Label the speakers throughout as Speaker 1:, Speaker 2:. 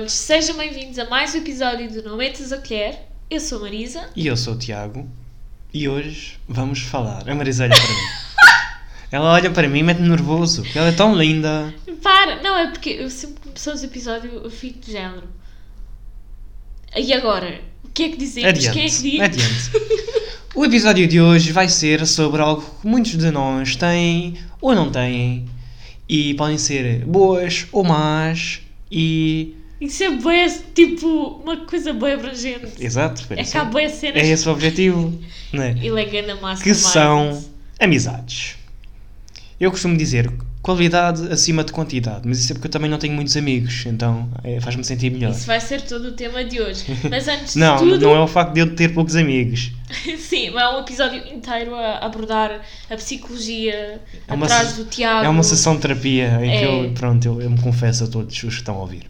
Speaker 1: todos, sejam bem-vindos a mais um episódio do Não Metas a Colher. Eu sou a Marisa.
Speaker 2: E eu sou o Tiago. E hoje vamos falar. A Marisa olha para mim. Ela olha para mim e mete-me nervoso. Ela é tão linda.
Speaker 1: Para! Não, é porque eu sempre começamos o episódio eu fico de género. E agora? O que é que dizemos?
Speaker 2: Adiante.
Speaker 1: Quem é que diz?
Speaker 2: Adiante. O episódio de hoje vai ser sobre algo que muitos de nós têm ou não têm. E podem ser boas ou más. E.
Speaker 1: Isso é bué, tipo, uma coisa bué abrangente.
Speaker 2: Exato.
Speaker 1: É que há bué cenas.
Speaker 2: É esse o objetivo. Não é?
Speaker 1: Ele é gana massa.
Speaker 2: que são amizades. Eu costumo dizer qualidade acima de quantidade, mas isso é porque eu também não tenho muitos amigos, então é, faz-me sentir melhor.
Speaker 1: Isso vai ser todo o tema de hoje. Mas antes
Speaker 2: Não,
Speaker 1: de tudo.
Speaker 2: não é o facto de eu ter poucos amigos.
Speaker 1: Sim, é um episódio inteiro a abordar a psicologia
Speaker 2: É
Speaker 1: atrás
Speaker 2: se-
Speaker 1: do Tiago.
Speaker 2: É uma sessão de terapia em que
Speaker 1: É.
Speaker 2: eu, pronto, eu, eu me confesso a todos os que estão a ouvir.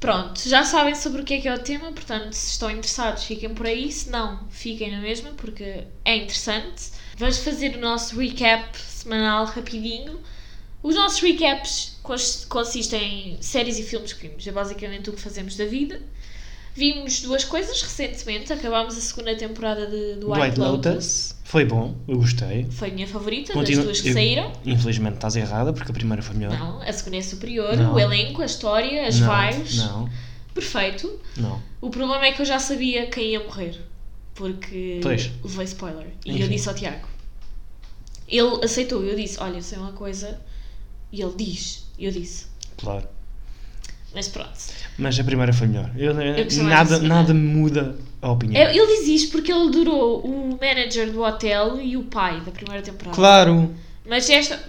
Speaker 1: Pronto, já sabem sobre o que é que é o tema, portanto, se estão interessados, fiquem por aí. Se não, fiquem na mesma, porque é interessante. Vamos fazer o nosso recap semanal rapidinho. Os nossos recaps cons- consistem em séries e filmes que vimos. É basicamente o que fazemos da vida. Vimos duas coisas recentemente. Acabámos a segunda temporada de, do White,
Speaker 2: White
Speaker 1: Lotus.
Speaker 2: Lotus foi bom, eu gostei.
Speaker 1: Foi a minha favorita
Speaker 2: Continua-
Speaker 1: das duas que
Speaker 2: eu-
Speaker 1: saíram.
Speaker 2: Infelizmente estás errada, porque a primeira foi melhor.
Speaker 1: Não, a segunda é superior.
Speaker 2: Não.
Speaker 1: O elenco, a história, as
Speaker 2: não,
Speaker 1: vibes.
Speaker 2: Não,
Speaker 1: Perfeito.
Speaker 2: não.
Speaker 1: O problema é que eu já sabia quem ia morrer. Porque
Speaker 2: Pois.
Speaker 1: levei spoiler. E
Speaker 2: Enfim.
Speaker 1: eu disse ao Tiago. Ele aceitou. Eu disse: Olha, sei uma coisa. E ele diz. Eu disse.
Speaker 2: Claro.
Speaker 1: Mas pronto.
Speaker 2: Mas a primeira foi melhor. Eu,
Speaker 1: da
Speaker 2: nada, nada me muda a opinião.
Speaker 1: É, Ele diz isto porque ele durou o manager do hotel e o pai da primeira temporada.
Speaker 2: Claro.
Speaker 1: Mas esta.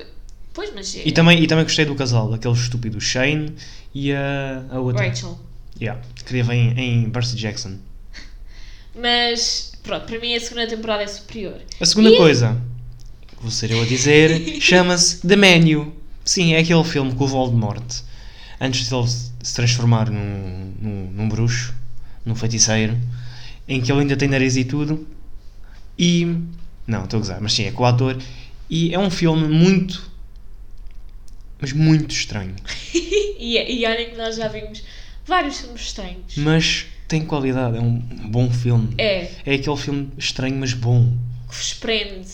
Speaker 1: Pois, mas.
Speaker 2: E também, e também gostei do casal, aquele estúpido Shane e a, a outra.
Speaker 1: Rachel.
Speaker 2: Yeah, que teve em, em Percy Jackson.
Speaker 1: Mas. Pronto, para mim a segunda temporada é superior.
Speaker 2: A segunda
Speaker 1: E-
Speaker 2: coisa, que vou ser eu a dizer, chama-se The Menu. Sim, é aquele filme com o Voldemort. Antes de ele se transformar num, num, num bruxo, num feiticeiro, em que ele ainda tem nariz e tudo. E. Não, estou a gozar, mas sim, é com o ator. E é um filme muito. Mas muito estranho.
Speaker 1: E, e olhem que nós já vimos vários filmes estranhos.
Speaker 2: Mas tem qualidade, é um bom filme.
Speaker 1: É.
Speaker 2: É aquele filme estranho, mas bom.
Speaker 1: que vos prende.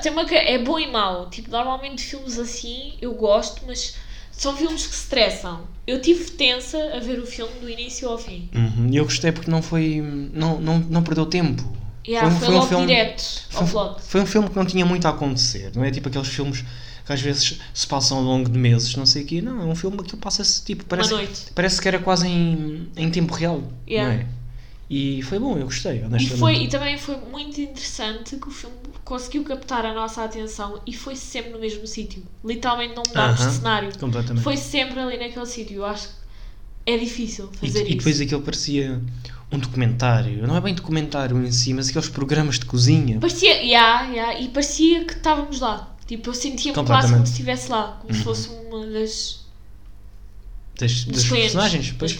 Speaker 1: Tem uma, é bom e mau. Tipo, normalmente filmes assim eu gosto, mas são filmes que stressam. Eu tive tensa a ver o filme do início ao fim.
Speaker 2: Uhum. E eu gostei porque não foi. Não, não, não perdeu tempo.
Speaker 1: Yeah,
Speaker 2: um-
Speaker 1: foi,
Speaker 2: um
Speaker 1: logo
Speaker 2: filme-
Speaker 1: direto ao
Speaker 2: Foi,
Speaker 1: plot.
Speaker 2: foi um filme que não tinha muito a acontecer. Não é tipo aqueles filmes que às vezes se passam ao longo de meses, não sei o quê. Não, é um filme que passa-se tipo. Parece,
Speaker 1: Uma noite.
Speaker 2: parece que era quase em, em tempo real.
Speaker 1: Yeah.
Speaker 2: Não é? E foi bom, eu gostei,
Speaker 1: E,
Speaker 2: honestamente.
Speaker 1: foi, e também foi muito interessante que o filme conseguiu captar a nossa atenção e foi sempre no mesmo sítio. Literalmente não mudámos
Speaker 2: Aham.
Speaker 1: de cenário.
Speaker 2: Completamente.
Speaker 1: Foi sempre ali naquele sítio. Eu acho que é difícil
Speaker 2: E,
Speaker 1: fazer
Speaker 2: e depois
Speaker 1: isso.
Speaker 2: aquilo parecia um documentário. Não é bem documentário em si, mas aqueles programas de cozinha.
Speaker 1: Parecia, yeah, yeah, e parecia que estávamos lá. Tipo, eu sentia-me quase como se estivesse lá, como se
Speaker 2: Uhum.
Speaker 1: fosse uma das,
Speaker 2: Das,
Speaker 1: dos
Speaker 2: das personagens. Pois.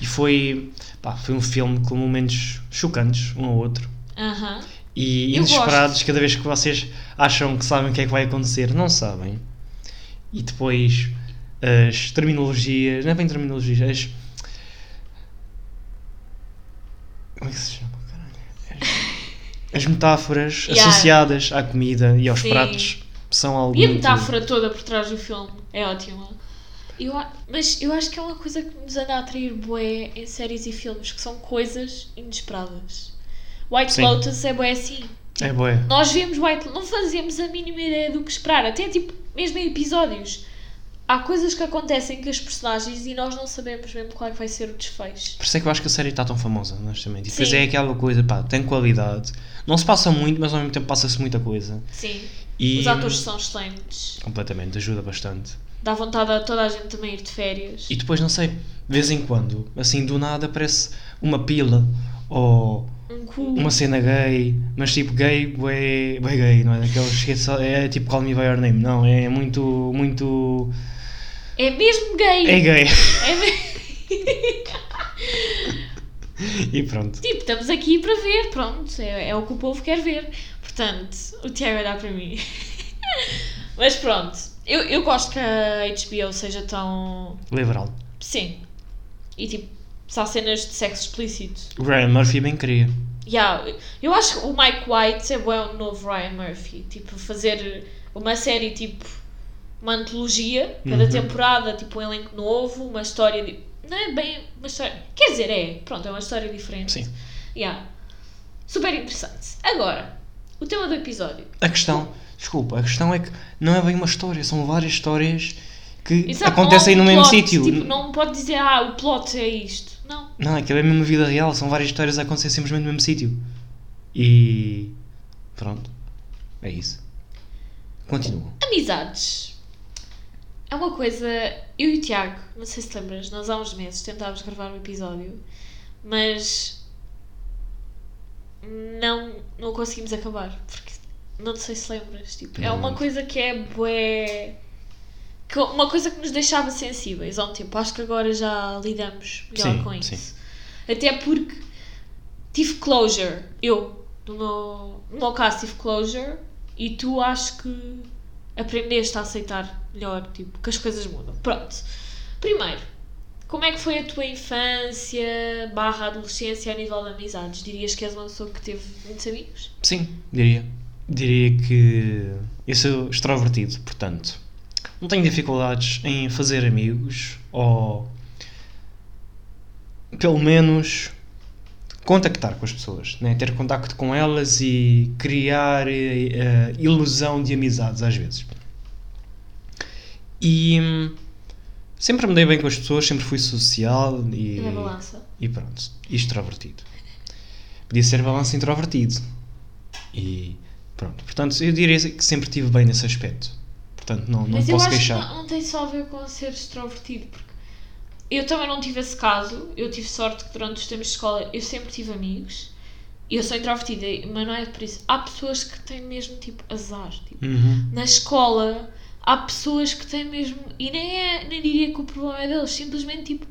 Speaker 2: E foi, pá, foi um filme com momentos chocantes, um ao outro.
Speaker 1: Aham.
Speaker 2: E
Speaker 1: Eu
Speaker 2: inesperados, cada vez que vocês acham que sabem o que é que vai acontecer, não sabem. E depois as terminologias, não é bem terminologias, as. Como é que se chama? caralho? As, as metáforas
Speaker 1: Yeah.
Speaker 2: associadas à comida e aos
Speaker 1: Sim.
Speaker 2: pratos são algo.
Speaker 1: E a
Speaker 2: muito-
Speaker 1: metáfora toda por trás do filme é ótima. Eu, mas eu acho que é uma coisa que nos anda a atrair bué em séries e filmes, que são coisas inesperadas. White
Speaker 2: Sim.
Speaker 1: Lotus é bué assim.
Speaker 2: É boé.
Speaker 1: Nós vemos White não fazemos a mínima ideia do que esperar, até tipo, mesmo em episódios. Há coisas que acontecem com as personagens e nós não sabemos mesmo qual é que vai ser o desfecho.
Speaker 2: Por isso é que eu acho que a série está tão famosa, honestamente. E depois
Speaker 1: Sim.
Speaker 2: é aquela coisa, pá, tem qualidade. Não se passa muito, mas ao mesmo tempo passa-se muita coisa.
Speaker 1: Sim.
Speaker 2: E
Speaker 1: Os atores são excelentes.
Speaker 2: completamente, ajuda bastante.
Speaker 1: Dá vontade a toda a gente também ir de férias.
Speaker 2: E depois, não sei, de vez em quando, assim do nada aparece uma pila ou
Speaker 1: Um cu.
Speaker 2: uma cena gay, mas tipo gay, bué, bué gay, não é? Daqueles que é é tipo Call Me By Your Name, não, é muito, muito.
Speaker 1: É mesmo gay.
Speaker 2: É gay.
Speaker 1: É
Speaker 2: e pronto.
Speaker 1: tipo, estamos aqui para ver, pronto. É, é o que o povo quer ver. Portanto, o Tiago vai dar para mim. Mas pronto. Eu, eu gosto que a HBO seja tão.
Speaker 2: Liberal.
Speaker 1: Sim. E tipo, se há cenas de sexo explícito.
Speaker 2: O Ryan Murphy bem queria.
Speaker 1: Yeah, eu acho que o Mike White é bom o novo Ryan Murphy. Tipo, fazer uma série tipo. Uma antologia, cada
Speaker 2: Uhum.
Speaker 1: temporada, tipo um elenco novo, uma história. Di... Não é bem uma história. Quer dizer, é. Pronto, é uma história diferente.
Speaker 2: Sim.
Speaker 1: Yeah. Super interessante. Agora, o tema do episódio.
Speaker 2: A questão, desculpa, a questão é que não é bem uma história, são várias histórias que
Speaker 1: Exato,
Speaker 2: acontecem
Speaker 1: não
Speaker 2: no mesmo
Speaker 1: plot,
Speaker 2: sítio.
Speaker 1: Tipo, não pode dizer, ah, o plot é isto. Não.
Speaker 2: Não, aquilo é a mesma vida real, são várias histórias a acontecer simplesmente no mesmo sítio. E pronto, é isso. Continua.
Speaker 1: Amizades. É uma coisa. Eu e o Tiago, não sei se lembras, nós há uns meses tentávamos gravar um episódio, mas. Não, não conseguimos acabar. Porque não sei se lembras. Tipo, é uma coisa que é bué. que- Uma coisa que nos deixava sensíveis há um tempo. Acho que agora já lidamos melhor
Speaker 2: Sim,
Speaker 1: com isso.
Speaker 2: sim.
Speaker 1: Até porque tive closure. Eu, no meu, no meu caso, tive closure e tu acho que aprendeste a aceitar melhor, tipo, que as coisas mudam. Pronto. Primeiro, como é que foi a tua infância barra adolescência a nível de amizades? Dirias que és uma pessoa que teve muitos amigos?
Speaker 2: Sim, diria. Diria que eu sou extrovertido, portanto, não tenho dificuldades em fazer amigos ou pelo menos contactar com as pessoas, né? ter contacto com elas e criar eh, ilusão de amizades às vezes. E hum, sempre me dei bem com as pessoas, sempre fui social e,
Speaker 1: Na balança.
Speaker 2: e pronto, e extrovertido. Podia ser balanço introvertido. E pronto, portanto, eu diria que sempre estive bem nesse aspecto. Portanto, não, não
Speaker 1: Mas
Speaker 2: posso queixar.
Speaker 1: que não, não tem só a ver com ser extrovertido, porque eu também não tive esse caso. Eu tive sorte que durante os tempos de escola eu sempre tive amigos. Eu sou introvertida, mas não é por isso. Há pessoas que têm mesmo tipo azar. Tipo,
Speaker 2: Uhum.
Speaker 1: na escola há pessoas que têm mesmo. E nem, é, nem diria que o problema é deles, simplesmente tipo.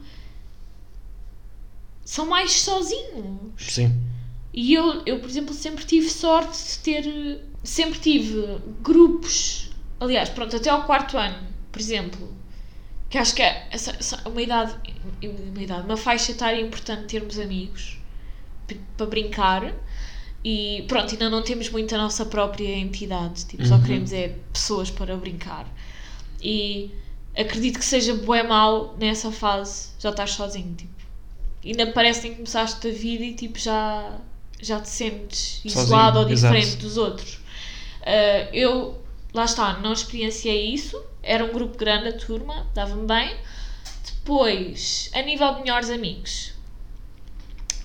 Speaker 1: São mais sozinhos.
Speaker 2: Sim.
Speaker 1: E eu, eu, por exemplo, sempre tive sorte de ter. Sempre tive grupos. Aliás, pronto, até ao quarto ano, por exemplo. Que acho que é essa, essa- uma idade. Uma idade, uma faixa etária importante termos amigos para brincar. E pronto, ainda não temos muito a nossa própria entidade. Tipo, só
Speaker 2: Uhum.
Speaker 1: queremos é pessoas para brincar. E acredito que seja bué mal nessa fase já estás sozinho. Tipo, ainda parece que começaste a vida e tipo já, já te sentes
Speaker 2: Sozinho,
Speaker 1: isolado ou diferente
Speaker 2: exato.
Speaker 1: dos outros. Ah, eu, lá está, não experienciei isso. Era um grupo grande, a turma, dava-me bem. Depois, a nível de melhores amigos,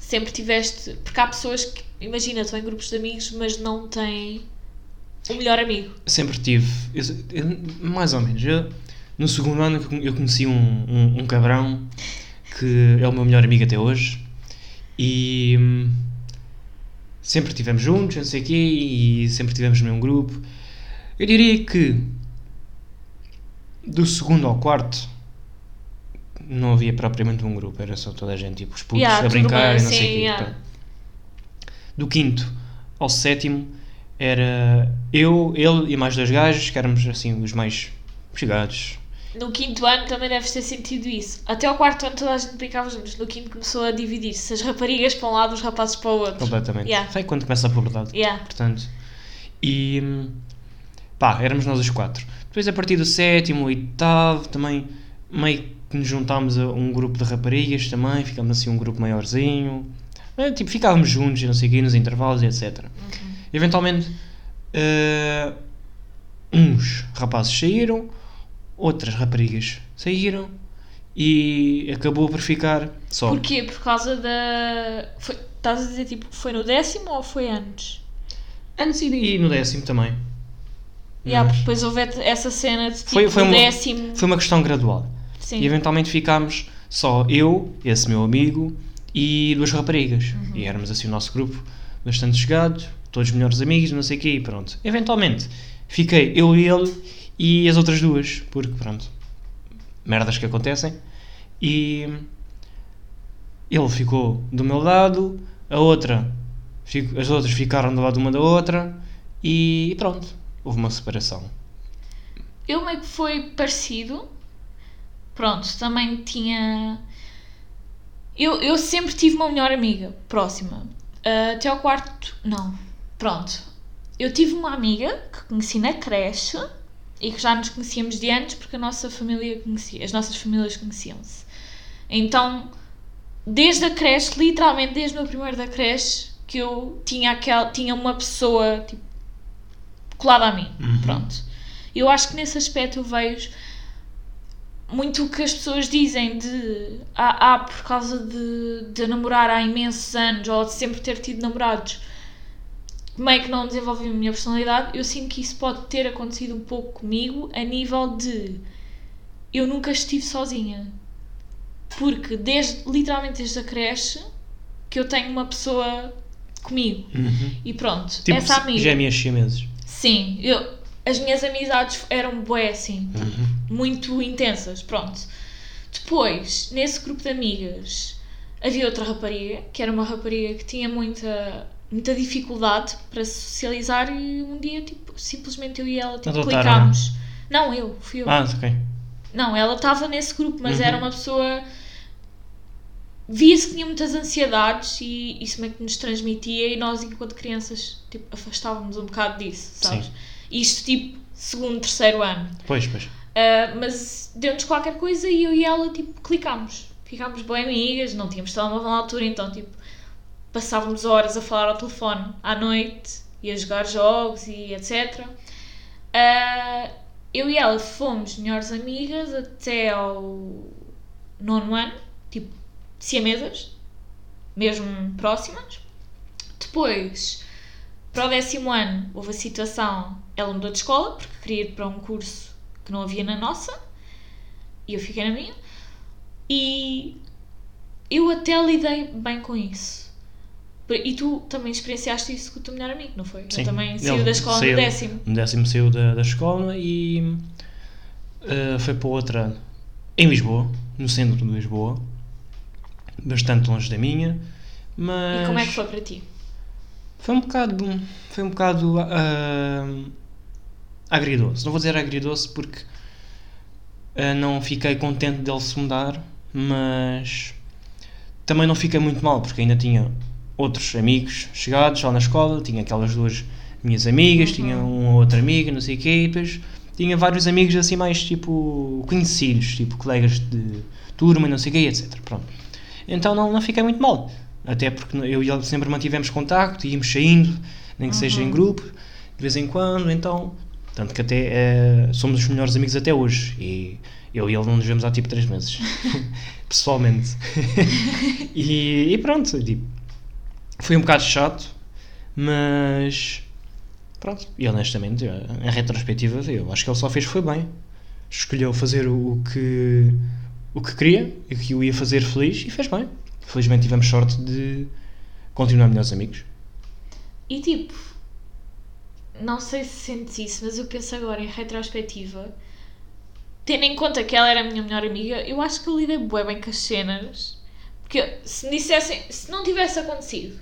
Speaker 1: sempre tiveste. Porque há pessoas que, imagina, estão em grupos de amigos, mas não têm o melhor amigo.
Speaker 2: Sempre tive. eu- eu- mais ou menos. Eu, no segundo ano eu con- eu conheci um, um, um cabrão que é o meu melhor amigo até hoje. E hum, sempre estivemos juntos, não sei o quê, e sempre estivemos no mesmo grupo. Eu diria que do segundo ao quarto não havia propriamente um grupo, era só toda a gente, tipo, os putos
Speaker 1: Yeah,
Speaker 2: a brincar e não sei o
Speaker 1: sim,
Speaker 2: quê.
Speaker 1: yeah.
Speaker 2: Do quinto ao sétimo era eu, ele e mais dois gajos, que éramos assim os mais chegados.
Speaker 1: No quinto ano também deves ter sentido isso. Até ao quarto ano toda a gente brincava juntos. No quinto começou a dividir-se. As raparigas para um lado, os rapazes para o outro.
Speaker 2: Completamente.
Speaker 1: Yeah.
Speaker 2: Foi quando começa a puberdade.
Speaker 1: Yeah.
Speaker 2: Portanto, e pá, éramos nós os quatro. Depois, a partir do sétimo, oitavo, também meio que nos juntámos a um grupo de raparigas também, ficámos assim um grupo maiorzinho. Eh, Tipo, ficávamos juntos e não sei o quê, nos intervalos e etc.
Speaker 1: Uhum.
Speaker 2: Eventualmente, eh, uns rapazes saíram, outras raparigas saíram e acabou por ficar só.
Speaker 1: Porquê? Por causa da. Foi... Estás a dizer tipo foi no décimo ou foi antes?
Speaker 2: Antes e e no décimo também.
Speaker 1: Yeah,
Speaker 2: Mas
Speaker 1: porque depois houve essa cena de tipo
Speaker 2: Foi- foi uma-
Speaker 1: décimo.
Speaker 2: Foi uma questão gradual.
Speaker 1: Sim.
Speaker 2: E eventualmente ficámos só eu, esse meu amigo, e duas raparigas.
Speaker 1: Uhum.
Speaker 2: E éramos assim o nosso grupo bastante chegados, todos melhores amigos, não sei o quê, e pronto. Eventualmente fiquei eu e ele e as outras duas, porque pronto, merdas que acontecem. E ele ficou do meu lado, a outra, as outras ficaram do lado uma da outra, e pronto, houve uma separação.
Speaker 1: Eu meio que foi parecido. Pronto, também tinha. Eu, eu sempre tive uma melhor amiga próxima. Ah, até ao quarto. Não. Pronto. Eu tive uma amiga que conheci na creche e que já nos conhecíamos de antes porque a nossa família conhecia, as nossas famílias conheciam-se. Então, desde a creche, literalmente desde o meu primeiro da creche, que eu tinha, aquel, tinha uma pessoa tipo, colada a mim.
Speaker 2: Uhum.
Speaker 1: Pronto. Eu acho que nesse aspecto eu vejo muito o que as pessoas dizem de ah, ah por causa de, de namorar há imensos anos ou de sempre ter tido namorados meio que não desenvolvi a minha personalidade, eu sinto que isso pode ter acontecido um pouco comigo a nível de eu nunca estive sozinha. Porque desde, literalmente desde a creche que eu tenho uma pessoa comigo.
Speaker 2: Uhum.
Speaker 1: E pronto,
Speaker 2: Tipo,
Speaker 1: essa amiga.
Speaker 2: gêmeas chineses.
Speaker 1: Sim, eu, as minhas amizades eram bué assim,
Speaker 2: Uhum.
Speaker 1: Muito intensas, pronto. Depois, nesse grupo de amigas, havia outra rapariga, que era uma rapariga que tinha muita, muita dificuldade para se socializar e um dia, tipo, simplesmente eu e ela, tipo,
Speaker 2: Adotaram,
Speaker 1: clicámos. Não, eu, fui eu.
Speaker 2: Ah, ok.
Speaker 1: Não, ela estava nesse grupo, mas
Speaker 2: Uhum.
Speaker 1: era uma pessoa. Via-se que tinha muitas ansiedades e isso meio que nos transmitia, e nós, enquanto crianças, tipo, afastávamos um bocado disso, sabes?
Speaker 2: Sim.
Speaker 1: Isto, tipo, segundo, terceiro ano.
Speaker 2: Pois, pois.
Speaker 1: Ah, mas deu-nos qualquer coisa e eu e ela, tipo, clicámos. Ficámos bem amigas, não tínhamos telemóvel na altura, então, tipo, passávamos horas a falar ao telefone à noite e a jogar jogos e etc. Ah, eu e ela fomos melhores amigas até ao nono ano, tipo, siamesas, mesmo próximas. Depois, para o décimo ano, houve a situação, ela mudou de escola, porque queria ir para um curso que não havia na nossa, e eu fiquei na minha. E eu até lidei bem com isso. E tu também experienciaste isso com o teu melhor amigo, não foi?
Speaker 2: Sim.
Speaker 1: Ele também saiu da escola
Speaker 2: saiu-
Speaker 1: no décimo.
Speaker 2: No décimo saiu da, da escola e eh, foi para outra em Lisboa, no centro de Lisboa, bastante longe da minha, mas
Speaker 1: E como é que foi para ti?
Speaker 2: foi um bocado foi um bocado ah, agridoce. Não vou dizer agridoce porque ah, não fiquei contente dele se mudar, mas também não fiquei muito mal porque ainda tinha outros amigos chegados lá na escola, tinha aquelas duas minhas amigas,
Speaker 1: Uhum.
Speaker 2: tinha uma outra amiga, não sei o quê, e depois tinha vários amigos assim mais tipo conhecidos, tipo colegas de turma, não sei o quê, etc. Pronto. Então não, não fiquei muito mal. Até porque eu e ele sempre mantivemos contacto, íamos saindo, nem que seja em
Speaker 1: Uhum.
Speaker 2: grupo, de vez em quando, então. Tanto que até eh, somos os melhores amigos até hoje. E eu e ele não nos vemos há tipo 3 meses. Pessoalmente. e, e pronto, tipo, foi um bocado chato, mas. Pronto, e honestamente, em retrospectiva, eu acho que ele só fez foi bem. Escolheu fazer o que, o que queria e que o ia fazer feliz e fez bem. Felizmente tivemos sorte de continuar melhores amigos.
Speaker 1: E tipo, não sei se sentes isso, mas eu penso agora em retrospectiva, tendo em conta que ela era a minha melhor amiga, eu acho que eu lidei bué bem com as cenas. Porque se me dissessem, se não tivesse acontecido,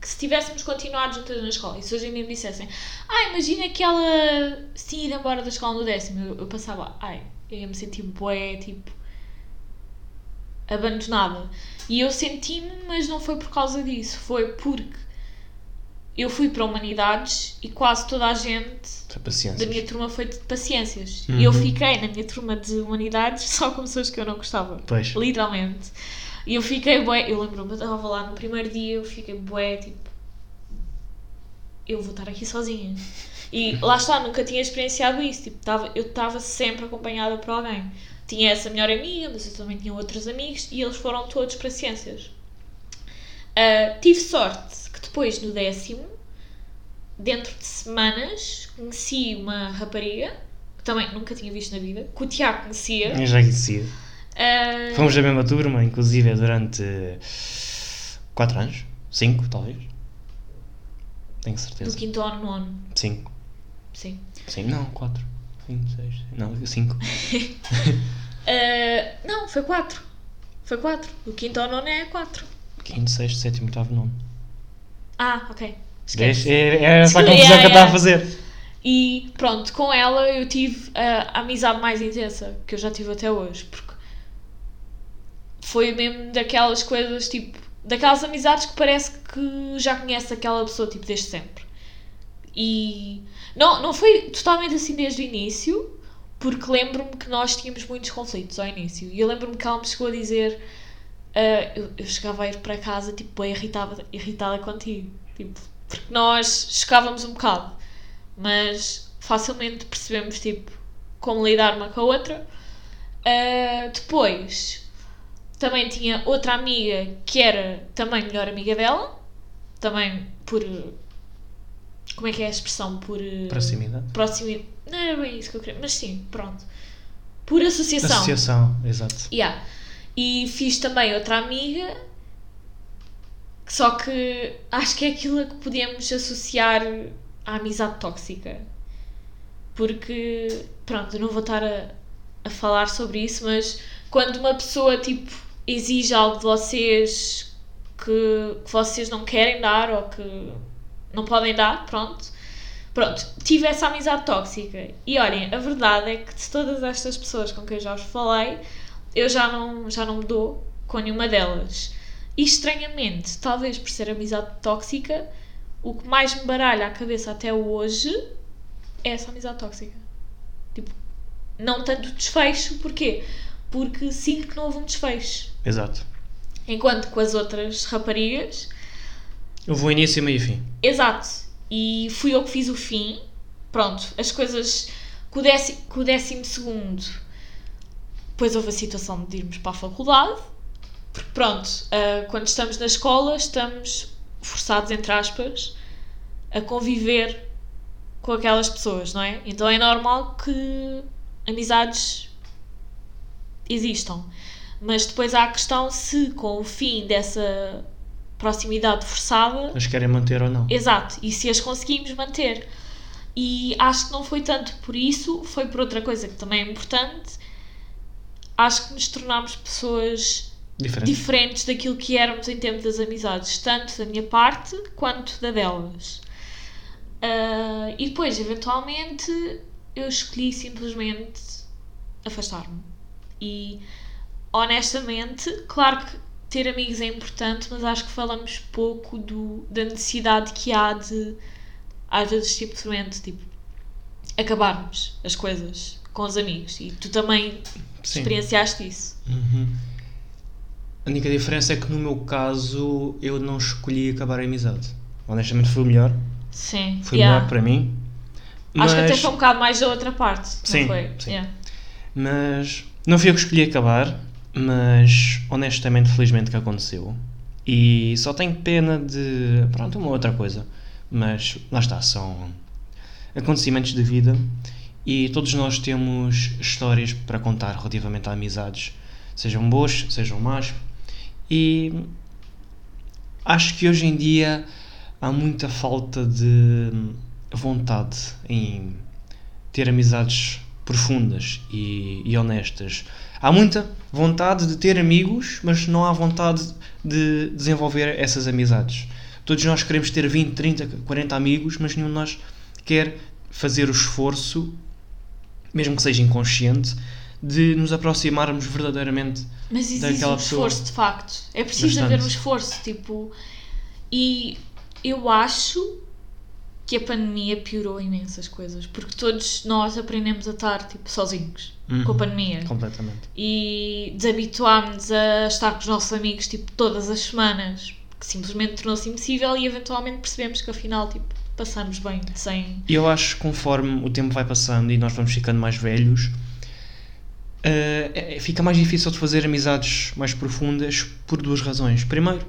Speaker 1: que se tivéssemos continuado juntas na escola, e se hoje em dia me dissessem, ah, imagina que ela se tinha ido embora da escola no décimo, eu, eu passava, ai, eu ia me sentir bué, tipo, abandonada. E eu senti-me, mas não foi por causa disso, foi porque eu fui para Humanidades e quase toda a gente da minha turma foi de paciências.
Speaker 2: Uhum.
Speaker 1: E eu fiquei na minha turma de Humanidades só com pessoas que eu não gostava.
Speaker 2: Pois.
Speaker 1: Literalmente. E eu fiquei bué, eu lembro-me, eu estava lá no primeiro dia, eu fiquei bué, tipo, eu vou estar aqui sozinha. E lá está, nunca tinha experienciado isso, tipo, tava, eu estava sempre acompanhada por alguém. Tinha essa melhor amiga, mas eu também tinha outros amigos e eles foram todos para ciências. Ah, tive sorte depois, no décimo, dentro de semanas, conheci uma rapariga, que também nunca tinha visto na vida, que o Tiago conhecia.
Speaker 2: Eu já conhecia.
Speaker 1: Ah,
Speaker 2: Fomos da mesma turma, inclusive durante 4 anos. 5, talvez. Tenho
Speaker 1: do
Speaker 2: certeza.
Speaker 1: quinto ao nono,
Speaker 2: 5.
Speaker 1: sim.
Speaker 2: Sim, não, 4. 5, 6. Não, 5.
Speaker 1: Ah, não, foi quatro. Foi quatro. Do quinto ao nono é quatro.
Speaker 2: 5, 6, 7, 8, 9.
Speaker 1: Ah, ok. Esquece.
Speaker 2: É, é essa a
Speaker 1: Yeah,
Speaker 2: confusão que eu
Speaker 1: yeah.
Speaker 2: estava a fazer.
Speaker 1: E pronto, com ela eu tive a, a amizade mais intensa que eu já tive até hoje. Porque foi mesmo daquelas coisas, tipo, daquelas amizades que parece que já conhece aquela pessoa, tipo, desde sempre. E não, não foi totalmente assim desde o início, porque lembro-me que nós tínhamos muitos conflitos ao início. E eu lembro-me que ela me chegou a dizer. Uh, eu, eu chegava a ir para casa, tipo, bem irritada, irritada contigo. Tipo, porque nós chocávamos um bocado. Mas facilmente percebemos, tipo, como lidar uma com a outra. Uh, depois, também tinha outra amiga que era também melhor amiga dela. Também por. Como é que é a expressão? Por.
Speaker 2: Proximidade.
Speaker 1: Proximidade. Não era bem isso que eu queria, mas sim, pronto. Por associação.
Speaker 2: Associação, exato.
Speaker 1: Yeah. E fiz também outra amiga, só que acho que é aquilo a que podemos associar à amizade tóxica. Porque, pronto, não vou estar a, a falar sobre isso, mas quando uma pessoa, tipo, exige algo de vocês que, que vocês não querem dar ou que não podem dar, pronto. Pronto, tive essa amizade tóxica. E olhem, a verdade é que de todas estas pessoas com quem eu já vos falei, eu já não, já não me dou com nenhuma delas. E estranhamente, talvez por ser amizade tóxica, o que mais me baralha a cabeça até hoje é essa amizade tóxica. Tipo, não tanto desfecho, porquê? Porque sinto que não houve um desfecho.
Speaker 2: Exato.
Speaker 1: Enquanto com as outras raparigas.
Speaker 2: Houve um início, meio e fim.
Speaker 1: Exato. E fui eu que fiz o fim. Pronto, as coisas. Com o décimo, com o décimo segundo, depois houve a situação de irmos para a faculdade. Porque, pronto, uh, quando estamos na escola, estamos forçados, entre aspas, a conviver com aquelas pessoas, não é? Então é normal que amizades existam. Mas depois há a questão se com o fim dessa proximidade forçada.
Speaker 2: Mas querem manter ou não.
Speaker 1: Exato, e se as conseguimos manter. E acho que não foi tanto por isso, foi por outra coisa que também é importante. Acho que nos tornámos pessoas
Speaker 2: Diferente.
Speaker 1: diferentes daquilo que éramos em tempo das amizades, tanto da minha parte quanto da delas. Uh, e depois, eventualmente, eu escolhi simplesmente afastar-me. E honestamente, claro que ter amigos é importante, mas acho que falamos pouco do, da necessidade que há de, às vezes, simplesmente tipo, acabarmos as coisas com os amigos. E tu também
Speaker 2: Sim.
Speaker 1: experienciaste isso.
Speaker 2: Uhum. A única diferença é que no meu caso eu não escolhi acabar a amizade. Honestamente foi o melhor.
Speaker 1: Sim.
Speaker 2: Foi
Speaker 1: yeah.
Speaker 2: melhor para mim.
Speaker 1: Acho que até
Speaker 2: Mas-
Speaker 1: foi um bocado mais da outra parte.
Speaker 2: Sim,
Speaker 1: não foi?
Speaker 2: sim.
Speaker 1: Yeah.
Speaker 2: Mas não fui eu que escolhi acabar, mas honestamente, felizmente que aconteceu. E só tenho pena de. Pronto, uma outra coisa. Mas lá está, são acontecimentos de vida e todos nós temos histórias para contar relativamente a amizades, sejam boas, sejam más. E acho que hoje em dia há muita falta de vontade em ter amizades profundas e, e honestas. Há muita vontade de ter amigos, mas não há vontade de desenvolver essas amizades. Todos nós queremos ter 20, 30, 40 amigos, mas nenhum de nós quer fazer o esforço, mesmo que seja inconsciente, de nos aproximarmos verdadeiramente
Speaker 1: Mas existe
Speaker 2: daquela
Speaker 1: um
Speaker 2: pessoa.
Speaker 1: esforço, de facto. É preciso
Speaker 2: Bastante.
Speaker 1: haver um esforço, tipo... E eu acho que a pandemia piorou imensas coisas. Porque todos nós aprendemos a estar, tipo, sozinhos.
Speaker 2: Uhum.
Speaker 1: Com a pandemia.
Speaker 2: completamente.
Speaker 1: E desabituámos-nos a estar com os nossos amigos, tipo, todas as semanas. Que simplesmente tornou-se impossível e eventualmente percebemos que afinal, tipo, passamos bem sem...
Speaker 2: Eu acho que conforme o tempo vai passando e nós vamos ficando mais velhos, é- fica mais difícil de fazer amizades mais profundas por duas razões. Primeiro,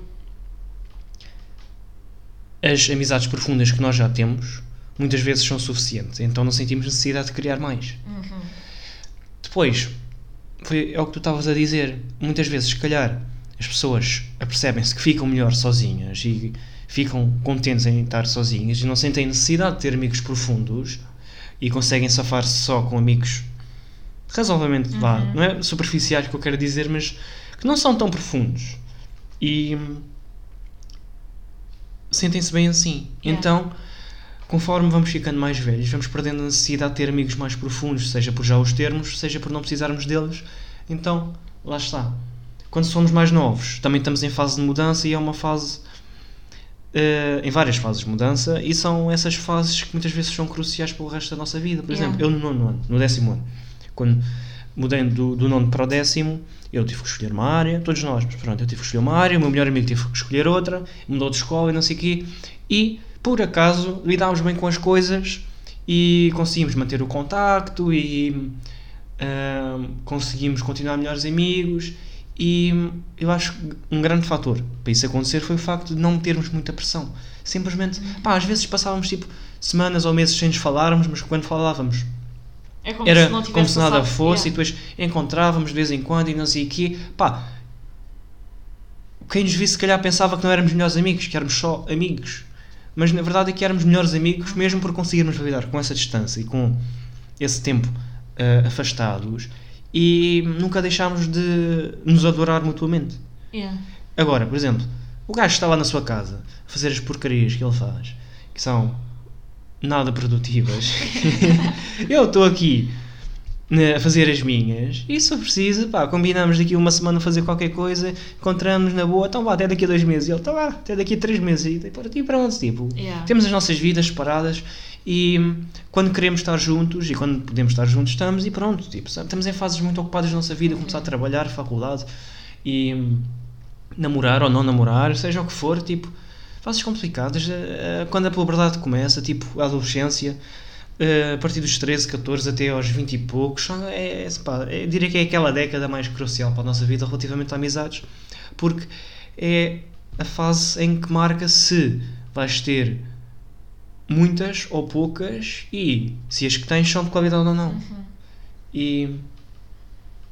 Speaker 2: as amizades profundas que nós já temos muitas vezes são suficientes, então não sentimos necessidade de criar mais. Depois, foi, é o que tu estavas a dizer, muitas vezes, se calhar, as pessoas apercebem-se que ficam melhor sozinhas e ficam contentes em estar sozinhas e não sentem necessidade de ter amigos profundos e conseguem safar-se só com amigos razoavelmente vá, não é superficiais que eu quero dizer, mas que não são tão profundos e sentem-se bem assim.
Speaker 1: Yeah.
Speaker 2: Então, conforme vamos ficando mais velhos, vamos perdendo a necessidade de ter amigos mais profundos, seja por já os termos, seja por não precisarmos deles. Então, lá está. quando somos mais novos, também estamos em fase de mudança e é uma fase. Eh, em várias fases de mudança, e são essas fases que muitas vezes são cruciais para o resto da nossa vida. Por
Speaker 1: Yeah.
Speaker 2: exemplo, eu no nono ano, no décimo ano, quando mudei do, do nono para o décimo, eu tive que escolher uma área, todos nós, mas pronto, eu tive que escolher uma área, o meu melhor amigo teve que escolher outra, mudou de escola e não sei o quê, e por acaso lidámos bem com as coisas e conseguimos manter o contacto e ahm, conseguimos continuar melhores amigos e eu acho que um grande fator para isso acontecer foi o facto de não termos muita pressão. Simplesmente, pá, às vezes passávamos tipo semanas ou meses sem nos falarmos, mas quando falávamos
Speaker 1: É como
Speaker 2: era
Speaker 1: se
Speaker 2: como se nada fosse e depois encontrávamos de vez em quando e não sei o quê. Pá, quem nos visse se calhar pensava que não éramos melhores amigos, que éramos só amigos. Mas na verdade é que éramos melhores amigos mesmo por conseguirmos lidar com essa distância e com esse tempo ah, afastados e nunca deixámos de nos adorar mutuamente.
Speaker 1: Yeah.
Speaker 2: Agora, por exemplo, o gajo está lá na sua casa a fazer as porcarias que ele faz, que são nada produtivas. eu estou aqui a fazer as minhas e se for preciso, pá, combinamos daqui uma semana fazer qualquer coisa, encontramos na boa, então vá, até daqui a dois meses. E ele, então vá, até daqui a três meses. E para ti para onde? Tipo,
Speaker 1: Yeah.
Speaker 2: temos as nossas vidas separadas e hum, quando queremos estar juntos e quando podemos estar juntos estamos e pronto, tipo, estamos em fases muito ocupadas da nossa vida, começar a trabalhar, faculdade e hum, namorar ou não namorar, seja o que for, tipo, fases complicadas, eh, eh, quando a puberdade começa, tipo, a adolescência, a partir dos 13, 14 até aos 20 e poucos, é, é, pá, eu diria que é aquela década mais crucial para a nossa vida relativamente a amizades, porque é a fase em que marca se vais ter muitas ou poucas e se as que tens são de qualidade ou não. E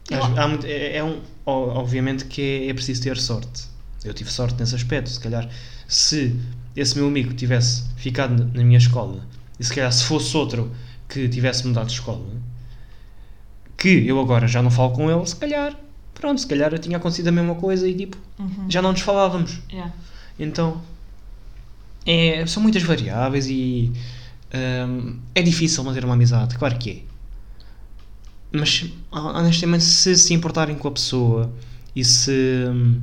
Speaker 1: Eu-
Speaker 2: há muito- é, é um, obviamente que é, é preciso ter sorte. Eu tive sorte nesse aspecto. Se calhar, se esse meu amigo tivesse ficado na minha escola e se calhar se fosse outro que tivesse mudado de escola, que eu agora já não falo com ele, se calhar, pronto, se calhar tinha acontecido a mesma coisa e tipo,
Speaker 1: Uhum.
Speaker 2: já não nos falávamos.
Speaker 1: Yeah.
Speaker 2: Então é, são muitas variáveis e hum, é difícil manter uma amizade, claro que é. Mas honestamente, se se importarem com a pessoa e se hum,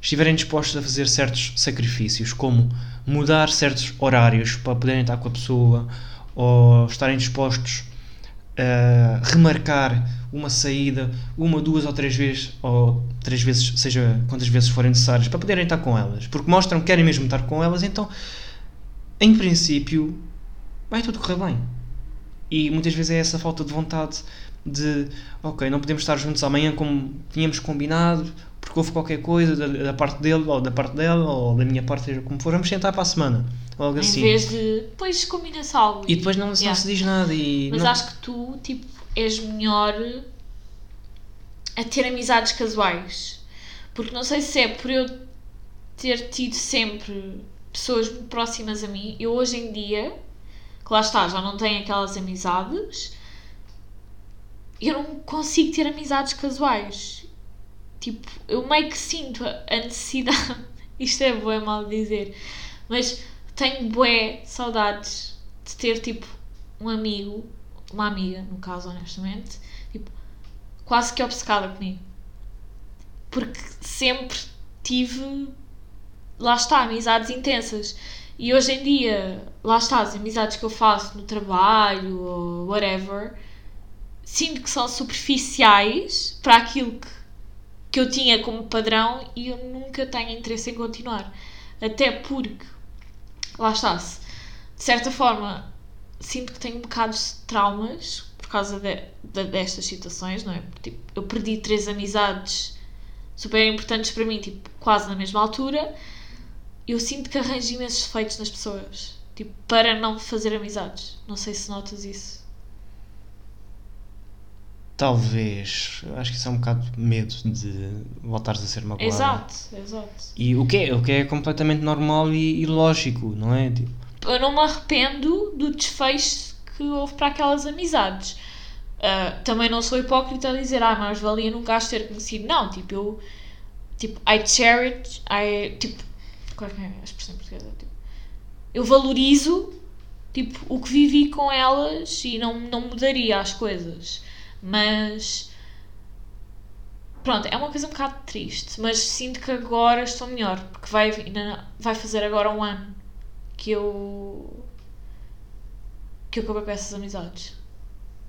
Speaker 2: estiverem dispostos a fazer certos sacrifícios, como mudar certos horários para poderem estar com a pessoa, ou estarem dispostos a remarcar uma saída uma, duas ou três vezes, ou três vezes, seja quantas vezes forem necessárias, para poderem estar com elas, porque mostram que querem mesmo estar com elas, então, em princípio, vai tudo correr bem. E muitas vezes é essa falta de vontade de, ok, não podemos estar juntos amanhã como tínhamos combinado, porque houve qualquer coisa da, da parte dele, ou da parte dela, ou da minha parte, seja como for, vamos sentar para a semana, ou algo
Speaker 1: Em
Speaker 2: assim.
Speaker 1: vez de. Depois combina-se algo.
Speaker 2: E depois não, não
Speaker 1: Yeah.
Speaker 2: se diz nada. E
Speaker 1: Mas
Speaker 2: não-
Speaker 1: acho que tu, tipo, és melhor a ter amizades casuais. Porque não sei se é por eu ter tido sempre pessoas próximas a mim, eu hoje em dia, que lá está, já não tenho aquelas amizades, eu não consigo ter amizades casuais. Tipo, eu meio que sinto a necessidade, isto é bué mal dizer, mas tenho bué saudades de ter tipo um amigo, uma amiga, no caso, honestamente, tipo, quase que obcecada comigo. Porque sempre tive, lá está, amizades intensas. E hoje em dia, lá está, as amizades que eu faço no trabalho ou whatever, sinto que são superficiais para aquilo que, que eu tinha como padrão e eu nunca tenho interesse em continuar. Até porque, lá está, se de certa forma sinto que tenho um bocado de traumas por causa de, de- destas situações, não é? Tipo, eu perdi três amizades super importantes para mim, tipo, quase na mesma altura. Eu sinto que arranjo imensos defeitos nas pessoas, tipo, para não fazer amizades. Não sei se notas isso.
Speaker 2: Talvez. Eu Acho que isso é um bocado medo de voltares a ser magoado.
Speaker 1: Exato, exato.
Speaker 2: E o que é, o que é completamente normal e, e lógico, não é? Tipo,
Speaker 1: eu não me arrependo do desfecho que houve para aquelas amizades. Ah, também não sou hipócrita a dizer, ah, mais valia nunca as ter conhecido. Não, tipo, eu. Tipo, I cherish. I, tipo. Qual é que é a expressão em português? Tipo, eu valorizo tipo, o que vivi com elas e não, não mudaria as coisas. Mas. pronto, é uma coisa um bocado triste, mas sinto que agora estou melhor, porque vai, vai fazer agora um ano que eu. que eu acabei com essas amizades.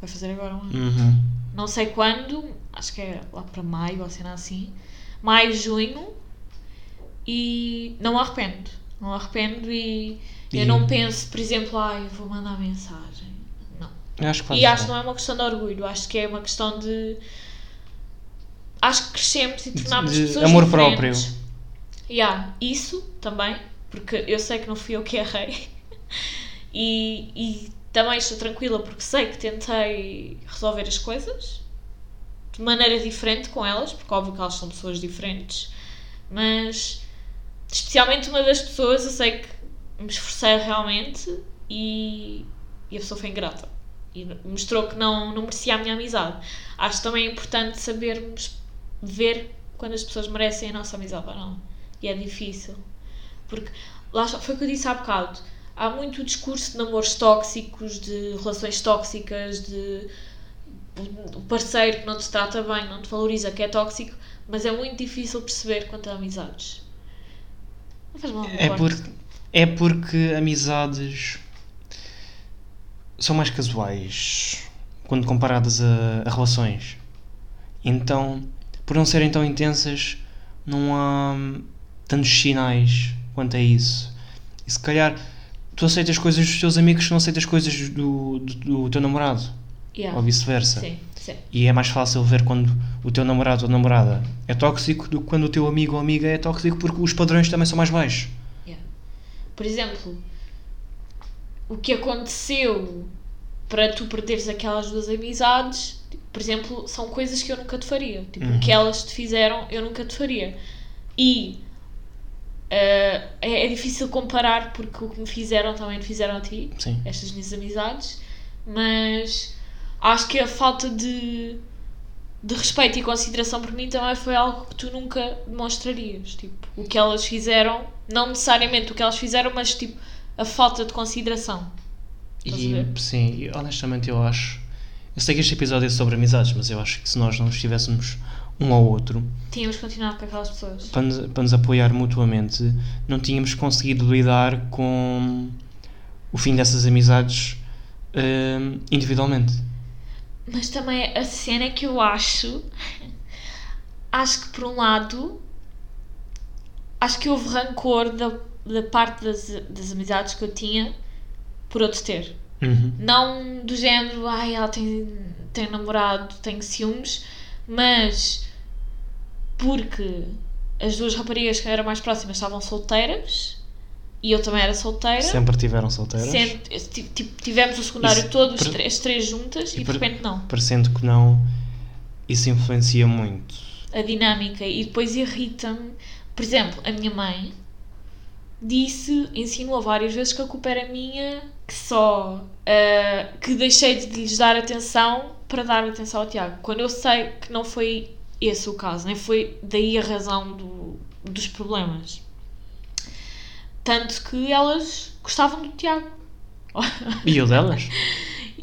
Speaker 1: Vai fazer agora um ano.
Speaker 2: Uhum.
Speaker 1: Não sei quando, acho que é lá para maio ou cena assim. Maio, junho. E não me arrependo. Não me arrependo e,
Speaker 2: E-
Speaker 1: eu não penso, por exemplo, ai, vou mandar mensagem.
Speaker 2: Acho
Speaker 1: E acho que não é uma questão de orgulho, acho que é uma questão de. Acho que crescemos e tornámos
Speaker 2: de
Speaker 1: pessoas
Speaker 2: amor
Speaker 1: diferentes. Yeah, isso também, porque eu sei que não fui eu que errei. E, e também estou tranquila porque sei que tentei resolver as coisas de maneira diferente com elas, porque óbvio que elas são pessoas diferentes, mas especialmente uma das pessoas eu sei que me esforcei realmente e, e a pessoa foi ingrata e mostrou que não, não merecia a minha amizade. Acho também importante sabermos ver quando as pessoas merecem a nossa amizade ou não. E é difícil. Porque lá foi o que eu disse há bocado. Há muito discurso de namoros tóxicos, de relações tóxicas, de o parceiro que não te trata bem, não te valoriza, que é tóxico, mas é muito difícil perceber quanto a amizades. Não faz mal,
Speaker 2: É,
Speaker 1: não
Speaker 2: por,
Speaker 1: importa.
Speaker 2: é porque amizades são mais casuais quando comparadas a, a relações. Então, por não serem tão intensas, não há tantos sinais quanto a isso. E se calhar tu aceitas coisas dos teus amigos não aceitas coisas do, do, do teu namorado,
Speaker 1: Yeah.
Speaker 2: ou vice-versa.
Speaker 1: Sim, sim.
Speaker 2: E é mais fácil ver quando o teu namorado ou namorada é tóxico do que quando o teu amigo ou amiga é tóxico porque os padrões também são mais baixos.
Speaker 1: Yeah. Por exemplo, o que aconteceu para tu perderes aquelas duas amizades, tipo, por exemplo, são coisas que eu nunca te faria. Tipo,
Speaker 2: Uhum.
Speaker 1: o que elas te fizeram, eu nunca te faria. E eh, é, é difícil comparar porque o que me fizeram também te fizeram a ti,
Speaker 2: Sim.
Speaker 1: estas minhas amizades, mas acho que a falta de, de respeito e consideração por mim também foi algo que tu nunca demonstrarias. Tipo, o que elas fizeram, não necessariamente o que elas fizeram, mas tipo, a falta de consideração. Estás
Speaker 2: E, sim, e honestamente eu acho. Eu sei que este episódio é sobre amizades, mas eu acho que se nós não estivéssemos um ao outro
Speaker 1: Tínhamos continuado com aquelas pessoas.
Speaker 2: para nos, para nos apoiar mutuamente, não tínhamos conseguido lidar com o fim dessas amizades hum, individualmente.
Speaker 1: Mas também a cena é que eu acho. Acho que por um lado. Acho que houve rancor da, da parte das, das amizades que eu tinha por eu te ter.
Speaker 2: Uhum.
Speaker 1: Não do género, ai, ela tem, tem namorado, tem ciúmes, mas porque as duas raparigas que eram mais próximas estavam solteiras e eu também era solteira.
Speaker 2: Sempre tiveram solteiras.
Speaker 1: Sempre- ti- tivemos o secundário
Speaker 2: Isso-
Speaker 1: todo,
Speaker 2: per-
Speaker 1: as três juntas, e,
Speaker 2: e
Speaker 1: de repente não.
Speaker 2: Parecendo que não, isso influencia muito.
Speaker 1: A dinâmica. E depois irrita-me. Por exemplo, a minha mãe disse, insinuou várias vezes que a culpa era minha, que só. ah, que deixei de lhes dar atenção para dar atenção ao Tiago. Quando eu sei que não foi esse o caso, nem foi daí a razão do, dos problemas. Tanto que elas gostavam do Tiago.
Speaker 2: E eu delas?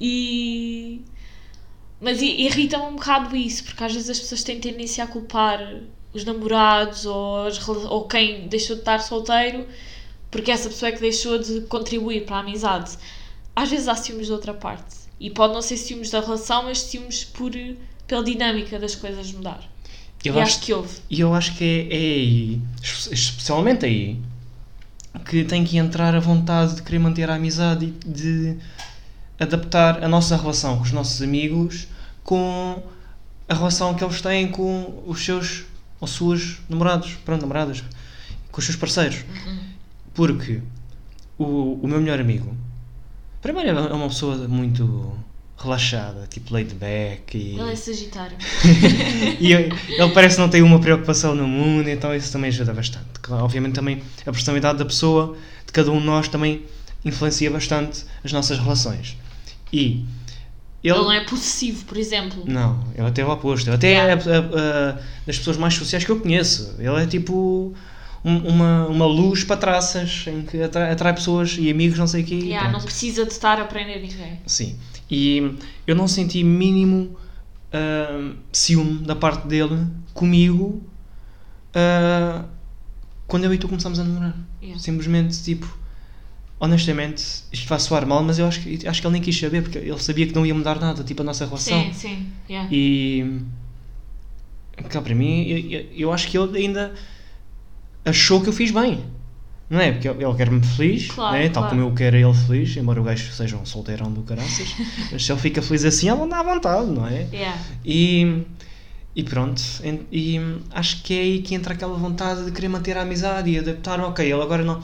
Speaker 1: E. Mas i- irrita-me um bocado isso, porque às vezes as pessoas têm tendência a culpar os namorados ou, as ou quem deixou de estar solteiro porque essa pessoa é que deixou de contribuir para a amizade. Às vezes há ciúmes da outra parte. E pode não ser ciúmes da relação, mas ciúmes por, pela dinâmica das coisas mudar.
Speaker 2: Eu
Speaker 1: e
Speaker 2: acho
Speaker 1: acho que houve.
Speaker 2: E eu acho que é, é aí, espe- especialmente aí, que tem que entrar a vontade de querer manter a amizade e de adaptar a nossa relação com os nossos amigos com a relação que eles têm com os seus ou suas namorados, pronto, namoradas, com os seus parceiros. Porque o, o meu melhor amigo, primeiro é uma pessoa muito relaxada, tipo laid back e
Speaker 1: Ele é Sagitário.
Speaker 2: e ele parece não ter uma preocupação no mundo, então isso também ajuda bastante. Obviamente também a personalidade da pessoa, de cada um de nós, também influencia bastante as nossas relações. E ele...
Speaker 1: Ele não é possessivo, por exemplo.
Speaker 2: Não, ele até é o oposto. Ele até
Speaker 1: Yeah.
Speaker 2: é a- das pessoas mais sociais que eu conheço. Ele é tipo um- uma, uma luz para traças, em que atrai, atrai pessoas e amigos, não sei o quê.
Speaker 1: Yeah, não precisa de estar a aprender ninguém.
Speaker 2: Sim. E eu não senti mínimo ah, ciúme da parte dele comigo ah, quando eu e tu começámos a namorar.
Speaker 1: Yeah.
Speaker 2: Simplesmente, tipo, honestamente, isto vai soar mal, mas eu acho que, acho que ele nem quis saber, porque ele sabia que não ia mudar nada, tipo, a nossa relação.
Speaker 1: Sim, sim. Yeah.
Speaker 2: E. Cá, para mim, eu, eu- eu acho que ele ainda achou que eu fiz bem. Não é? Porque ele quer-me feliz,
Speaker 1: Claro,
Speaker 2: né? tal
Speaker 1: claro.
Speaker 2: como eu quero ele feliz, embora o gajo seja um solteirão do caraças. mas se ele fica feliz assim, ele anda à vontade, não é?
Speaker 1: Yeah.
Speaker 2: E, e pronto, en- e acho que é aí que entra aquela vontade de querer manter a amizade e adaptar. Ok, ele agora não.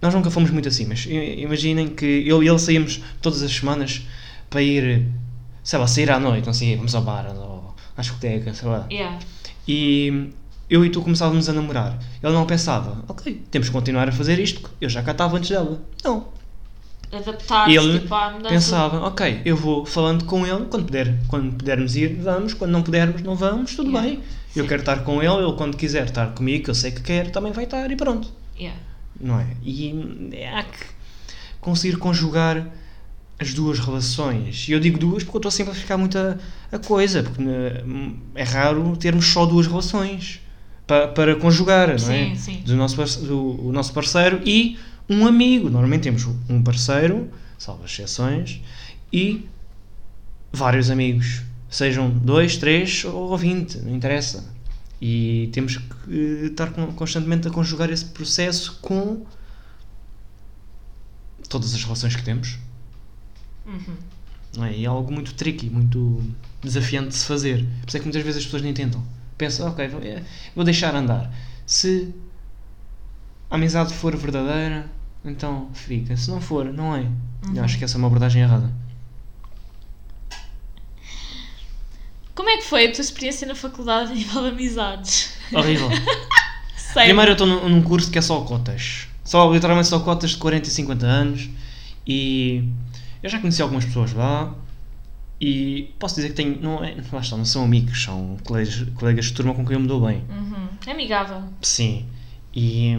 Speaker 2: Nós nunca fomos muito assim, mas imaginem que eu e ele saímos todas as semanas para ir, sei lá, sair à noite, não sei, vamos ao bar ou à discoteca, sei lá.
Speaker 1: Yeah.
Speaker 2: E eu e tu começávamos a namorar. Ele não pensava, ok, temos que continuar a fazer isto, eu já cá estava antes dela. Não,
Speaker 1: Adaptar-se
Speaker 2: ele
Speaker 1: tipo, à mudança.
Speaker 2: pensava, ok, eu vou falando com ele, quando, puder, quando pudermos ir, vamos, quando não pudermos, não vamos, tudo
Speaker 1: Yeah.
Speaker 2: bem. Eu
Speaker 1: Sim.
Speaker 2: quero estar com ele, ele quando quiser estar comigo, que eu sei que quer, também vai estar e pronto.
Speaker 1: Yeah.
Speaker 2: Não é? E é, há que conseguir conjugar as duas relações. E eu digo duas porque eu estou sempre a ficar muito a, a coisa, porque né, é raro termos só duas relações para, para conjugar, é?
Speaker 1: Sim, sim.
Speaker 2: Do nosso, do, o nosso parceiro e um amigo. Normalmente temos um parceiro, salvo as exceções, e vários amigos. Sejam dois, três ou vinte, não interessa. E temos que estar con- constantemente a conjugar esse processo com todas as relações que temos.
Speaker 1: Uhum.
Speaker 2: Não é? E é algo muito tricky, muito desafiante de se fazer. Por isso é que muitas vezes as pessoas nem tentam. Pensam, ok, vou, vou deixar andar. Se a amizade for verdadeira, então fica. Se não for, não é. Eu
Speaker 1: Uhum.
Speaker 2: acho que essa é uma abordagem errada.
Speaker 1: Como é que foi a tua experiência na faculdade a nível de amizades?
Speaker 2: Horrível. Primeiro eu estou num, num curso que é só cotas. Só, literalmente só cotas de 40 e 50 anos. E eu já conheci algumas pessoas lá. E posso dizer que tenho. Não, é, lá está, não são amigos, são colegas, colegas de turma com quem eu me dou bem.
Speaker 1: Uhum. Amigável.
Speaker 2: Sim. E.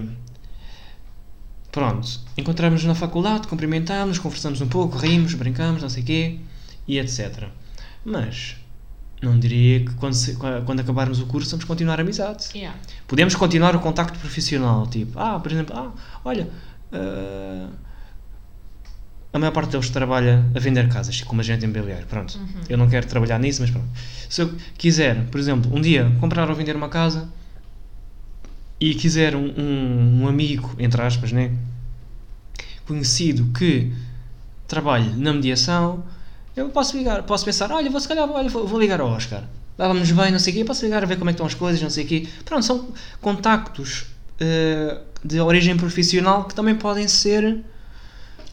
Speaker 2: Pronto. Encontramos na faculdade, cumprimentámos, conversamos um pouco, rimos, brincamos, não sei o quê. E etc. Mas. Não diria que quando, se- quando acabarmos o curso vamos continuar a amizade.
Speaker 1: Yeah.
Speaker 2: Podemos continuar o contacto profissional, tipo, ah, por exemplo, ah, olha, ah, a maior parte deles trabalha a vender casas, como agente imobiliário, pronto.
Speaker 1: Uhum.
Speaker 2: Eu não quero trabalhar nisso, mas pronto. Se eu quiser, por exemplo, um dia comprar ou vender uma casa e quiser um, um, um amigo, entre aspas, né, conhecido que trabalhe na mediação, eu posso ligar, posso pensar, olha, vou se calhar olha, vou, vou ligar ao Oscar. Dávamos bem, não sei o quê, posso ligar a ver como é que estão as coisas, não sei o quê. Pronto, são contactos eh, de origem profissional que também podem ser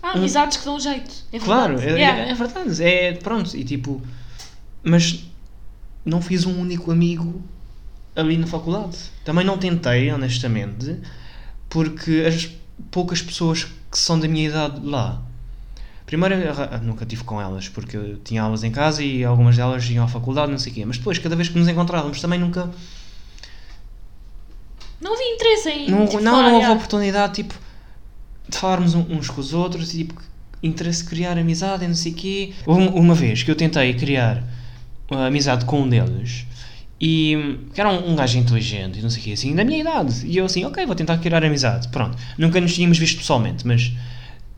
Speaker 1: Ah, amizades que dão jeito. É
Speaker 2: Claro, é,
Speaker 1: Yeah.
Speaker 2: é- é verdade. É, pronto, e tipo. Mas não fiz um único amigo ali na faculdade. Também não tentei, honestamente, porque as poucas pessoas que são da minha idade lá. Primeiro, nunca tive com elas, porque eu tinha aulas em casa e algumas delas iam à faculdade, não sei o quê. Mas depois, cada vez que nos encontrávamos, também nunca.
Speaker 1: Não havia interesse em.
Speaker 2: Não,
Speaker 1: tipo,
Speaker 2: não,
Speaker 1: falar,
Speaker 2: não houve oportunidade, tipo, de falarmos uns com os outros e, tipo, interesse criar amizade e não sei o quê. Houve uma, uma vez que eu tentei criar uma amizade com um deles e que era um, um gajo inteligente e não sei o quê, assim, da minha idade. E eu assim, ok, vou tentar criar amizade. Pronto. Nunca nos tínhamos visto pessoalmente, mas...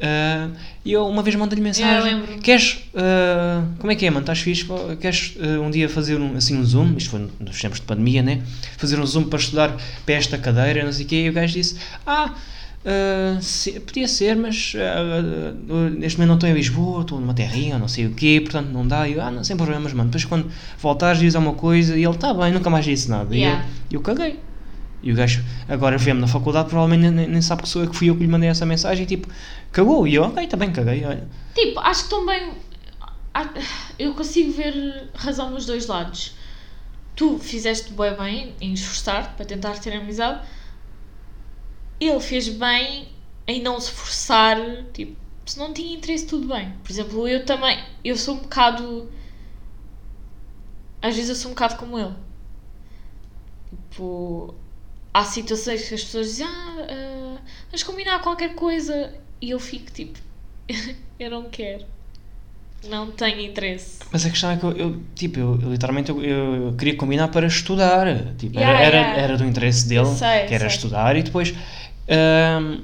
Speaker 2: ah, E eu uma vez mandei-lhe mensagem. Queres. ah, como é que é, mano? Estás fixe? Queres ah, um dia fazer um, assim, um Zoom? Isto foi nos tempos de pandemia, né? Fazer um Zoom para estudar para esta cadeira, não sei o quê. E o gajo disse: Ah, ah, se- podia ser, mas ah, ah, neste momento não estou em Lisboa, estou numa terrinha, não sei o quê, portanto não dá. E eu, ah, não, sem problemas, mano. Depois quando voltares, dizes alguma coisa. E ele, tá bem, nunca mais disse nada.
Speaker 1: Yeah.
Speaker 2: E eu, eu caguei. E o gajo agora vê-me na faculdade, provavelmente nem, nem sabe que sou eu que fui eu que lhe mandei essa mensagem. E tipo, cagou. E eu, ok, também caguei, olha.
Speaker 1: Tipo, acho que também. Eu consigo ver razão nos dois lados. Tu fizeste bem bem em esforçar-te para tentar ter amizade. Ele fez bem em não se forçar. Tipo, se não tinha interesse, tudo bem. Por exemplo, eu também. Eu sou um bocado. Às vezes eu sou um bocado como ele. Tipo. Há situações que as pessoas dizem, ah, ah, vamos combinar qualquer coisa. E eu fico tipo, eu não quero. Não tenho interesse.
Speaker 2: Mas a questão é que eu, eu, tipo, eu, eu literalmente eu, eu queria combinar para estudar. Tipo,
Speaker 1: Yeah,
Speaker 2: era, era,
Speaker 1: yeah.
Speaker 2: era do interesse dele,
Speaker 1: sei,
Speaker 2: que era
Speaker 1: sei.
Speaker 2: estudar, e depois, ahm,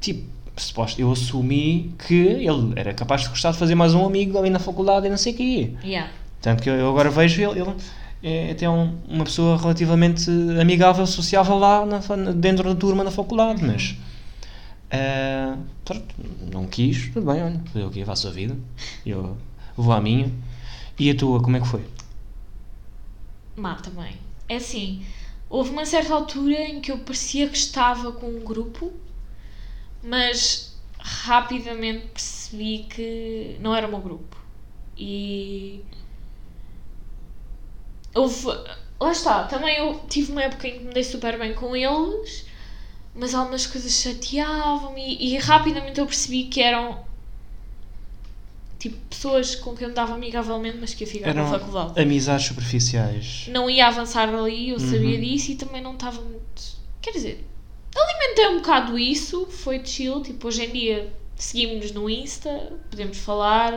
Speaker 2: tipo, suposto, eu assumi que ele era capaz de gostar de fazer mais um amigo ali na faculdade e não sei o quê.
Speaker 1: Yeah.
Speaker 2: Tanto que eu, agora vejo ele, ele é até um- uma pessoa relativamente amigável, sociável lá na dentro da turma na faculdade,
Speaker 1: Uhum.
Speaker 2: mas pronto, não quis, tudo bem, olha, fazer o quê? Faço a vida, eu vou à minha. E a tua, como é que foi?
Speaker 1: Má também. É assim, houve uma certa altura em que eu parecia que estava com um grupo, mas rapidamente percebi que não era o meu grupo. E. Houve. Lá está, também eu tive uma época em que me dei super bem com eles, mas algumas coisas chateavam-me e, e rapidamente eu percebi que eram. Tipo, pessoas com quem eu me dava amigavelmente, mas que ia ficar
Speaker 2: Eram
Speaker 1: na faculdade
Speaker 2: amizades superficiais.
Speaker 1: não ia avançar dali, eu sabia
Speaker 2: Uhum.
Speaker 1: disso e também não estava muito. Quer dizer, alimentei um bocado isso, foi chill. Tipo, hoje em dia seguimos-nos no Insta, podemos falar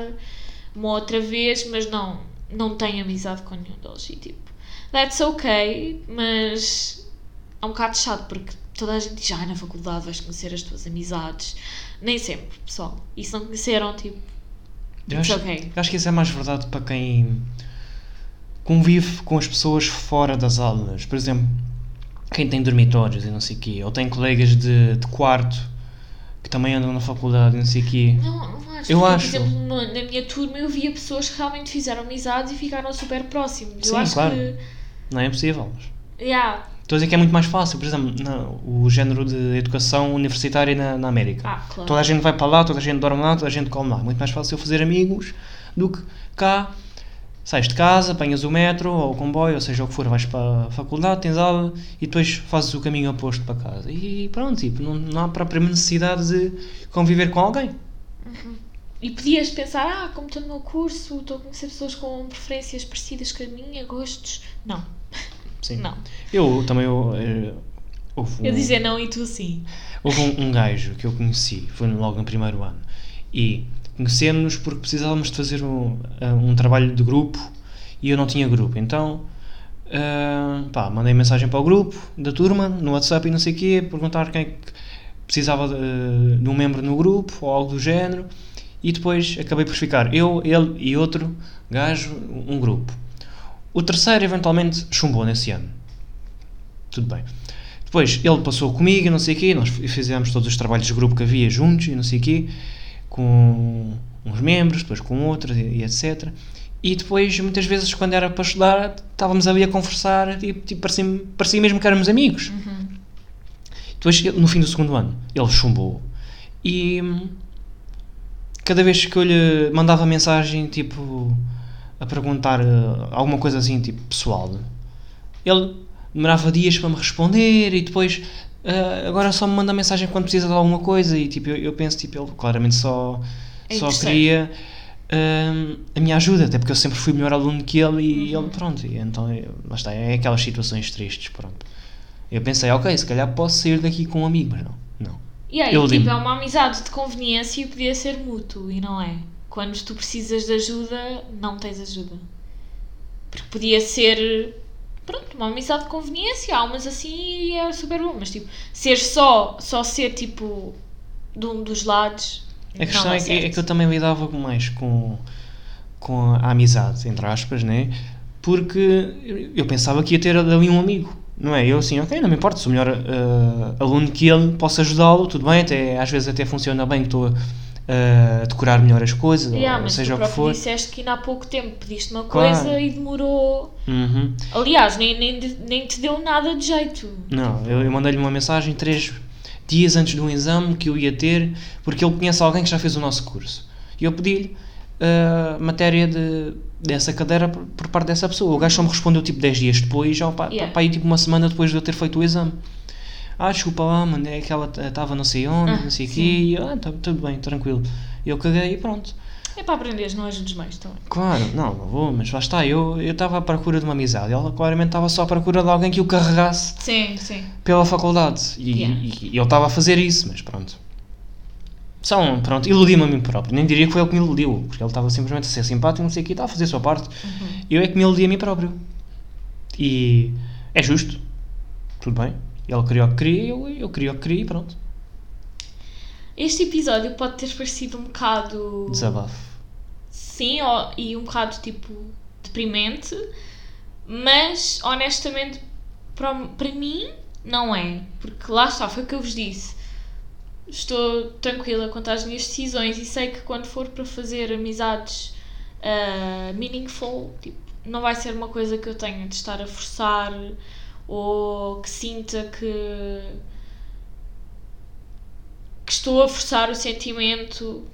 Speaker 1: uma outra vez, mas não, não tenho amizade com nenhum deles. E tipo, that's ok, mas é um bocado chato porque toda a gente diz, ah, na faculdade vais conhecer as tuas amizades. Nem sempre, pessoal. E se não conheceram, tipo,
Speaker 2: Eu acho,
Speaker 1: ok.
Speaker 2: eu acho que isso é mais verdade para quem convive com as pessoas fora das aulas. Por exemplo, quem tem dormitórios e não sei o quê, ou tem colegas de, de quarto que também andam na faculdade e não sei o quê.
Speaker 1: Não, não acho.
Speaker 2: Eu
Speaker 1: porque,
Speaker 2: acho.
Speaker 1: Por exemplo, na minha turma eu via pessoas que realmente fizeram amizades e ficaram super próximos.
Speaker 2: Sim,
Speaker 1: eu acho
Speaker 2: claro.
Speaker 1: que.
Speaker 2: Não é possível.
Speaker 1: Yeah.
Speaker 2: Estou a dizer que é muito mais fácil, por exemplo, na- o género de educação universitária na, na América.
Speaker 1: Ah, claro.
Speaker 2: Toda a gente vai para lá, toda a gente dorme lá, toda a gente come lá. Muito mais fácil fazer amigos do que cá. Sais de casa, apanhas o metro ou o comboio, ou seja o que for, vais para a faculdade, tens aula e depois fazes o caminho oposto para casa. E pronto, tipo, não, não há propriamente necessidade de conviver com alguém.
Speaker 1: E podias pensar, ah, como estou no meu curso, estou a conhecer pessoas com preferências parecidas com a minha, gostos. Não,
Speaker 2: Sim.
Speaker 1: não.
Speaker 2: Eu também. Eu, eh,
Speaker 1: Eu
Speaker 2: um-
Speaker 1: dizer não e tu sim.
Speaker 2: Houve um, um gajo que eu conheci, foi logo no primeiro ano, e conhecemos-nos porque precisávamos de fazer um, uh, um trabalho de grupo e eu não tinha grupo. Então, uh, pá, mandei mensagem para o grupo da turma, no WhatsApp e não sei o quê, perguntar quem é que precisava de, de um membro no grupo ou algo do género, e depois acabei por ficar eu, ele e outro gajo, um grupo. O terceiro, eventualmente, chumbou nesse ano. Tudo bem. Depois ele passou comigo e não sei o quê, nós fizemos todos os trabalhos de grupo que havia juntos e não sei o quê, com uns membros, depois com outros e, e etc. E depois, muitas vezes, quando era para estudar, estávamos ali a conversar e tipo, parecia, parecia mesmo que éramos amigos. Depois, ele- no fim do segundo ano, ele chumbou e cada vez que eu lhe mandava mensagem, tipo, a perguntar eh, alguma coisa assim, tipo, pessoal, ele demorava dias para me responder e depois ah, agora só me manda mensagem quando precisa de alguma coisa e tipo eu, eu penso tipo ele claramente só
Speaker 1: É
Speaker 2: só queria ah, a minha ajuda até porque eu sempre fui melhor aluno que ele e
Speaker 1: Uhum.
Speaker 2: ele pronto e então eu- lá está é aquelas situações tristes pronto. Eu pensei ok se calhar posso sair daqui com um amigo mas não não.
Speaker 1: E aí,
Speaker 2: Eu
Speaker 1: tipo, é uma amizade de conveniência e podia ser mútuo, e não é? Quando tu precisas de ajuda, não tens ajuda. Porque podia ser, pronto, uma amizade de conveniência, há umas assim e é super bom, mas tipo, ser só, só ser tipo de um dos lados.
Speaker 2: A questão
Speaker 1: não
Speaker 2: é, que, é que eu também lidava mais com, com a amizade, entre aspas, né? Porque eu- pensava que ia ter ali um amigo, não é? Eu assim, ok, não me importa, sou melhor eh, aluno que ele, posso ajudá-lo, tudo bem, até, às vezes até funciona bem que estou a decorar melhor as coisas,
Speaker 1: Yeah,
Speaker 2: ou seja o que for.
Speaker 1: disseste que ainda há pouco tempo pediste uma
Speaker 2: Claro.
Speaker 1: coisa e demorou.
Speaker 2: Uhum.
Speaker 1: Aliás, nem, nem, nem te deu nada de jeito.
Speaker 2: Não, eu, eu mandei-lhe uma mensagem três dias antes do exame que eu ia ter, porque ele conhece alguém que já fez o nosso curso. E eu pedi-lhe a matéria de, dessa cadeira por, por parte dessa pessoa. O gajo só me respondeu tipo 10 dias depois, já para
Speaker 1: Yeah.
Speaker 2: aí tipo uma semana depois de eu ter feito o exame. Ah, desculpa lá, mano, é que ela estava não sei onde,
Speaker 1: Ah,
Speaker 2: não sei o quê. E ah, tá, tudo bem, tranquilo. Eu caguei e pronto.
Speaker 1: É para aprenderes, não ajudes mais também.
Speaker 2: Claro, não, não vou, mas lá está, eu eu estava à procura de uma amizade. Ela claramente estava só à procura de alguém que o carregasse
Speaker 1: Sim, sim.
Speaker 2: pela faculdade. E,
Speaker 1: Yeah.
Speaker 2: e- e ele estava a fazer isso, mas pronto. São, pronto, iludi-me a mim próprio. Nem diria que foi ele que me iludiu, porque ele estava simplesmente a ser simpático, não sei o que, estava a fazer a sua parte.
Speaker 1: Uhum.
Speaker 2: Eu é que me iludi a mim próprio. E é justo. Tudo bem. Ele queria o que queria, eu, eu queria o que queria e pronto.
Speaker 1: Este episódio pode ter parecido um bocado.
Speaker 2: Desabafo.
Speaker 1: Sim, ó, e um bocado tipo deprimente, mas honestamente para, para mim não é. Porque lá está, foi o que eu vos disse. Estou tranquila quanto às minhas decisões e sei que quando for para fazer amizades ah, meaningful, tipo, não vai ser uma coisa que eu tenha de estar a forçar ou que sinta que, que estou a forçar o sentimento.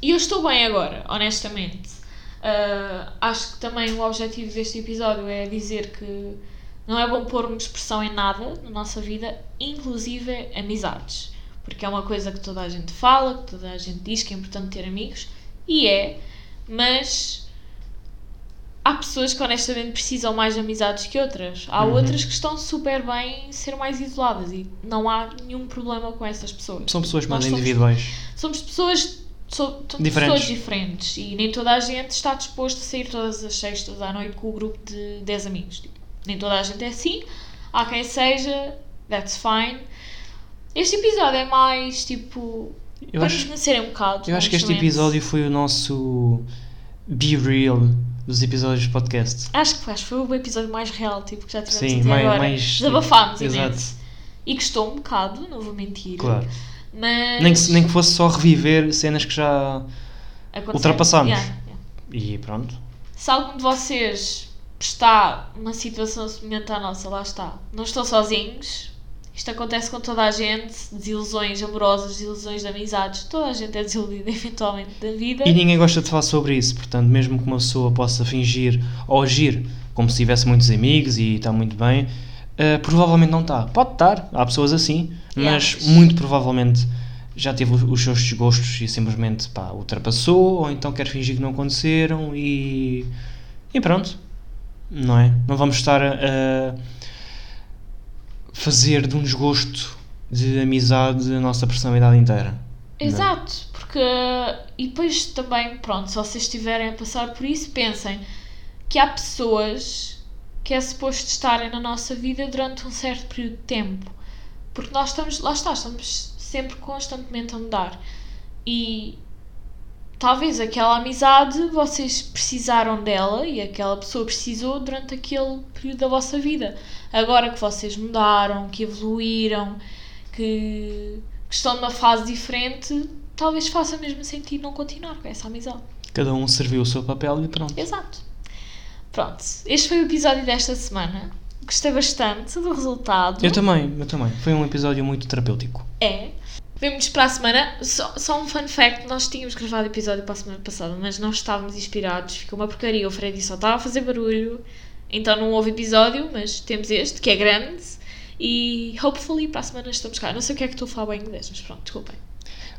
Speaker 1: E eu estou bem agora, honestamente. Ah, acho que também o objetivo deste episódio é dizer que não é bom pormos pressão em nada na nossa vida, inclusive amizades. Porque é uma coisa que toda a gente fala, que toda a gente diz que é importante ter amigos, e é, mas há pessoas que honestamente precisam mais de amizades que outras. Há
Speaker 2: Uhum.
Speaker 1: outras que estão super bem em ser mais isoladas e não há nenhum problema com essas pessoas.
Speaker 2: São pessoas mais
Speaker 1: Nós
Speaker 2: individuais.
Speaker 1: Somos pessoas, so-
Speaker 2: Diferentes.
Speaker 1: pessoas diferentes e nem toda a gente está disposto a sair todas as sextas à noite com o grupo de 10 amigos. Tipo, nem toda a gente é assim. Há quem seja, that's fine. Este episódio é mais tipo.
Speaker 2: Eu
Speaker 1: para
Speaker 2: acho,
Speaker 1: nos conhecerem um bocado.
Speaker 2: eu acho que este episódio foi o nosso Be Real dos episódios de podcast.
Speaker 1: Acho que, acho que foi o episódio mais real tipo, que já tivemos
Speaker 2: Sim,
Speaker 1: até
Speaker 2: mais-
Speaker 1: agora.
Speaker 2: mais-
Speaker 1: Desabafámos
Speaker 2: Exato.
Speaker 1: imenso. E gostou um bocado, não vou mentir.
Speaker 2: Claro.
Speaker 1: Mas.
Speaker 2: Nem que, nem que fosse só reviver cenas que já.
Speaker 1: aconteceu.
Speaker 2: ultrapassámos.
Speaker 1: Yeah, yeah.
Speaker 2: E pronto.
Speaker 1: Se algum de vocês está numa situação semelhante à nossa, lá está. Não estão sozinhos. Isto acontece com toda a gente. Desilusões amorosas, desilusões de amizades. Toda a gente é desiludida eventualmente da vida.
Speaker 2: E ninguém gosta de falar sobre isso, portanto, mesmo que uma pessoa possa fingir ou agir como se tivesse muitos amigos e está muito bem, eh, provavelmente não está. Pode estar, há pessoas assim, mas muito provavelmente já teve os, seus desgostos e simplesmente pá, ultrapassou, ou então quer fingir que não aconteceram e. e pronto. Não é? Não vamos estar a, a fazer de um desgosto de amizade a nossa personalidade inteira. Não.
Speaker 1: Exato, porque. E depois também, pronto, se vocês estiverem a passar por isso, pensem que há pessoas que é suposto estarem na nossa vida durante um certo período de tempo. Porque nós estamos, lá está, estamos sempre constantemente a mudar. E talvez aquela amizade vocês precisaram dela e aquela pessoa precisou durante aquele período da vossa vida. Agora que vocês mudaram, que evoluíram, que, que estão numa fase diferente, talvez faça mesmo sentido não continuar com essa amizade.
Speaker 2: Cada um serviu o seu papel e pronto.
Speaker 1: Exato. Pronto, este foi o episódio desta semana. Gostei bastante do resultado.
Speaker 2: Eu também, eu também. Foi um episódio muito terapêutico.
Speaker 1: É. Vemo-nos para a semana. Só, só um fun fact: nós tínhamos gravado episódio para a semana passada, mas não estávamos inspirados. Ficou uma porcaria. O Freddy só estava a fazer barulho. Então não houve episódio, mas temos este, que é grande. E hopefully para a semana estamos cá. Não sei o que é que estou a falar bem inglês, mas pronto, desculpem.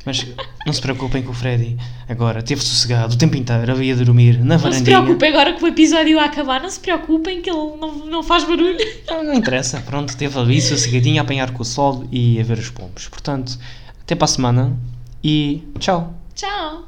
Speaker 2: Mas não se preocupem que o Freddy agora teve sossegado o tempo inteiro, havia de dormir na
Speaker 1: Não se
Speaker 2: varandinha.
Speaker 1: preocupem agora que o episódio vai acabar. Não se preocupem que ele não, não faz barulho.
Speaker 2: Não, não interessa, pronto, teve ali sossegadinho a apanhar com o sol e a ver os pombos. Portanto, até para a semana e tchau.
Speaker 1: Tchau.